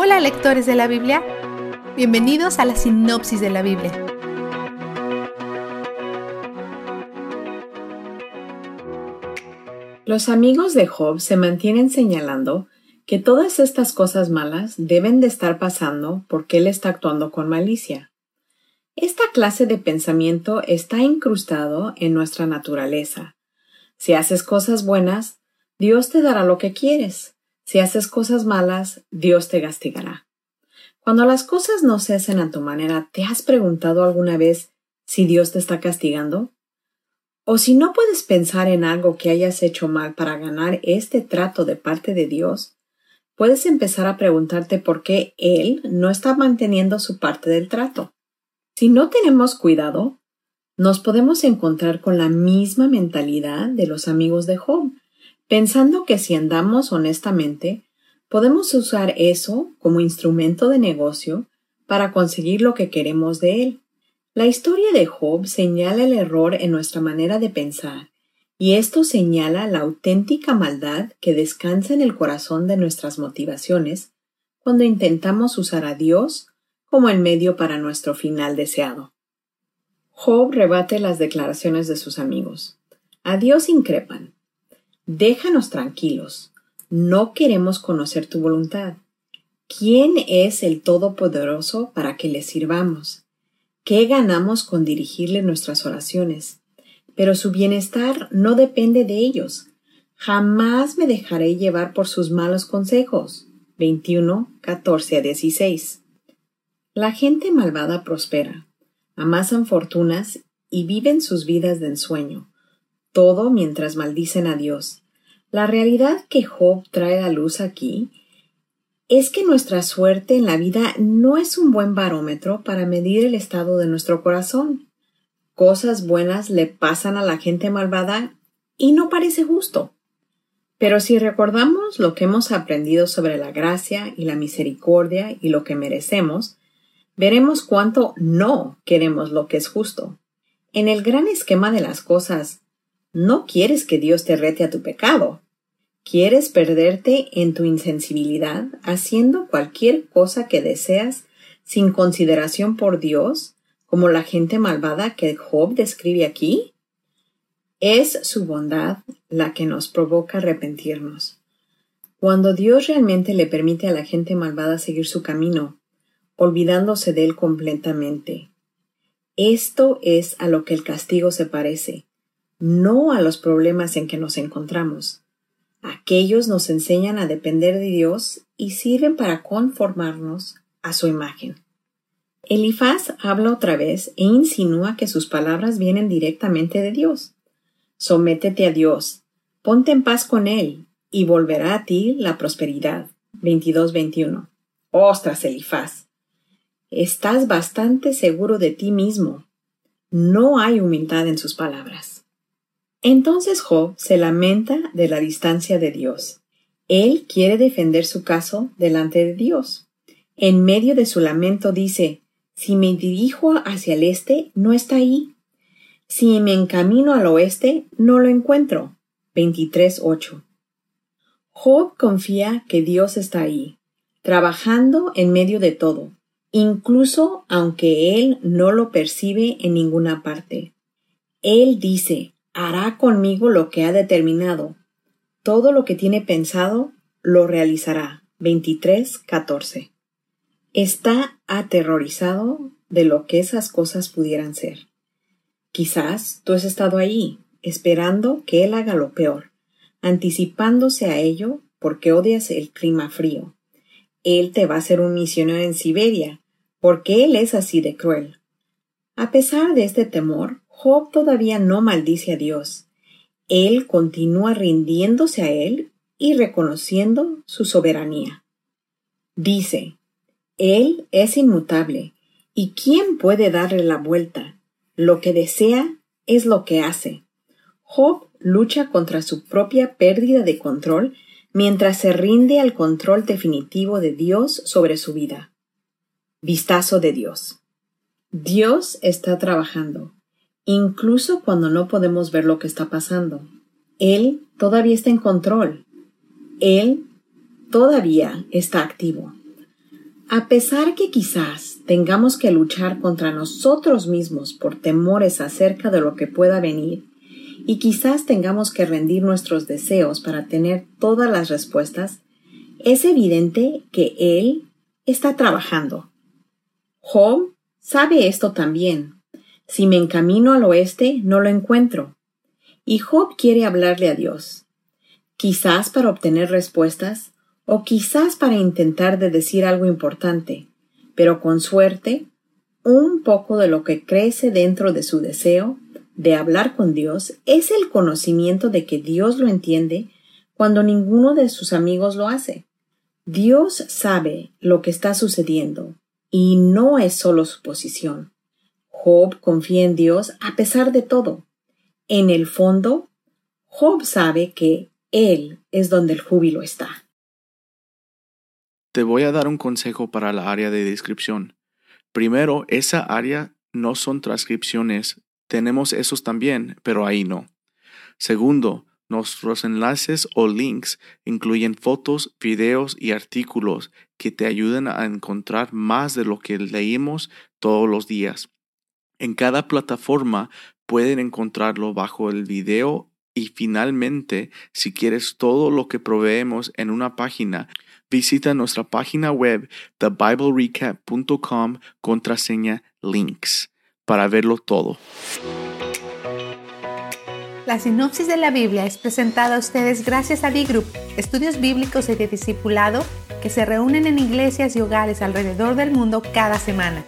Hola lectores de la Biblia, bienvenidos a la sinopsis de la Biblia. Los amigos de Job se mantienen señalando que todas estas cosas malas deben de estar pasando porque él está actuando con malicia. Esta clase de pensamiento está incrustado en nuestra naturaleza. Si haces cosas buenas, Dios te dará lo que quieres. Si haces cosas malas, Dios te castigará. Cuando las cosas no se hacen a tu manera, ¿te has preguntado alguna vez si Dios te está castigando? O si no puedes pensar en algo que hayas hecho mal para ganar este trato de parte de Dios, puedes empezar a preguntarte por qué Él no está manteniendo su parte del trato. Si no tenemos cuidado, nos podemos encontrar con la misma mentalidad de los amigos de Job, pensando que si andamos honestamente, podemos usar eso como instrumento de negocio para conseguir lo que queremos de él. La historia de Job señala el error en nuestra manera de pensar, y esto señala la auténtica maldad que descansa en el corazón de nuestras motivaciones cuando intentamos usar a Dios como el medio para nuestro final deseado. Job rebate las declaraciones de sus amigos. A Dios increpan. Déjanos tranquilos. No queremos conocer tu voluntad. ¿Quién es el Todopoderoso para que le sirvamos? ¿Qué ganamos con dirigirle nuestras oraciones? Pero su bienestar no depende de ellos. Jamás me dejaré llevar por sus malos consejos. 21, 14 a 16. La gente malvada prospera, amasan fortunas y viven sus vidas de ensueño todo mientras maldicen a Dios. La realidad que Job trae a luz aquí es que nuestra suerte en la vida no es un buen barómetro para medir el estado de nuestro corazón. Cosas buenas le pasan a la gente malvada y no parece justo. Pero si recordamos lo que hemos aprendido sobre la gracia y la misericordia y lo que merecemos, veremos cuánto no queremos lo que es justo. En el gran esquema de las cosas, no quieres que Dios te rete a tu pecado. Quieres perderte en tu insensibilidad haciendo cualquier cosa que deseas sin consideración por Dios, como la gente malvada que Job describe aquí? Es su bondad la que nos provoca arrepentirnos. Cuando Dios realmente le permite a la gente malvada seguir su camino, olvidándose de él completamente. Esto es a lo que el castigo se parece, no a los problemas en que nos encontramos. Aquellos nos enseñan a depender de Dios y sirven para conformarnos a su imagen. Elifaz habla otra vez e insinúa que sus palabras vienen directamente de Dios. Sométete a Dios, ponte en paz con Él, y volverá a ti la prosperidad. 22-21. Ostras, Elifaz. Estás bastante seguro de ti mismo. No hay humildad en sus palabras. Entonces Job se lamenta de la distancia de Dios. Él quiere defender su caso delante de Dios. En medio de su lamento dice, si me dirijo hacia el este, no está ahí. Si me encamino al oeste, no lo encuentro. 23.8. Job confía que Dios está ahí, trabajando en medio de todo, incluso aunque él no lo percibe en ninguna parte. Él dice, hará conmigo lo que ha determinado. Todo lo que tiene pensado lo realizará. 23.14. Está aterrorizado de lo que esas cosas pudieran ser. Quizás tú has estado allí, esperando que él haga lo peor, anticipándose a ello porque odias el clima frío. Él te va a ser un misionero en Siberia, porque él es así de cruel. A pesar de este temor, Job todavía no maldice a Dios. Él continúa rindiéndose a Él y reconociendo su soberanía. Dice, Él es inmutable, ¿y quién puede darle la vuelta? Lo que desea es lo que hace. Job lucha contra su propia pérdida de control mientras se rinde al control definitivo de Dios sobre su vida. Vistazo de Dios. Dios está trabajando incluso cuando no podemos ver lo que está pasando. Él todavía está en control. Él todavía está activo. A pesar que quizás tengamos que luchar contra nosotros mismos por temores acerca de lo que pueda venir, y quizás tengamos que rendir nuestros deseos para tener todas las respuestas, es evidente que Él está trabajando. Job sabe esto también. Si me encamino al oeste, no lo encuentro. Y Job quiere hablarle a Dios. Quizás para obtener respuestas, o quizás para intentar de decir algo importante, pero con suerte, un poco de lo que crece dentro de su deseo de hablar con Dios es el conocimiento de que Dios lo entiende cuando ninguno de sus amigos lo hace. Dios sabe lo que está sucediendo y no es solo su posición. Job confía en Dios a pesar de todo. En el fondo, Job sabe que Él es donde el júbilo está. Te voy a dar un consejo para la área de descripción. Primero, esa área no son transcripciones. Tenemos esos también, pero ahí no. Segundo, nuestros enlaces o links incluyen fotos, videos y artículos que te ayudan a encontrar más de lo que leímos todos los días. En cada plataforma pueden encontrarlo bajo el video y finalmente, si quieres todo lo que proveemos en una página, visita nuestra página web thebiblerecap.com contraseña links para verlo todo. La sinopsis de la Biblia es presentada a ustedes gracias a B-Group, estudios bíblicos y de discipulado que se reúnen en iglesias y hogares alrededor del mundo cada semana.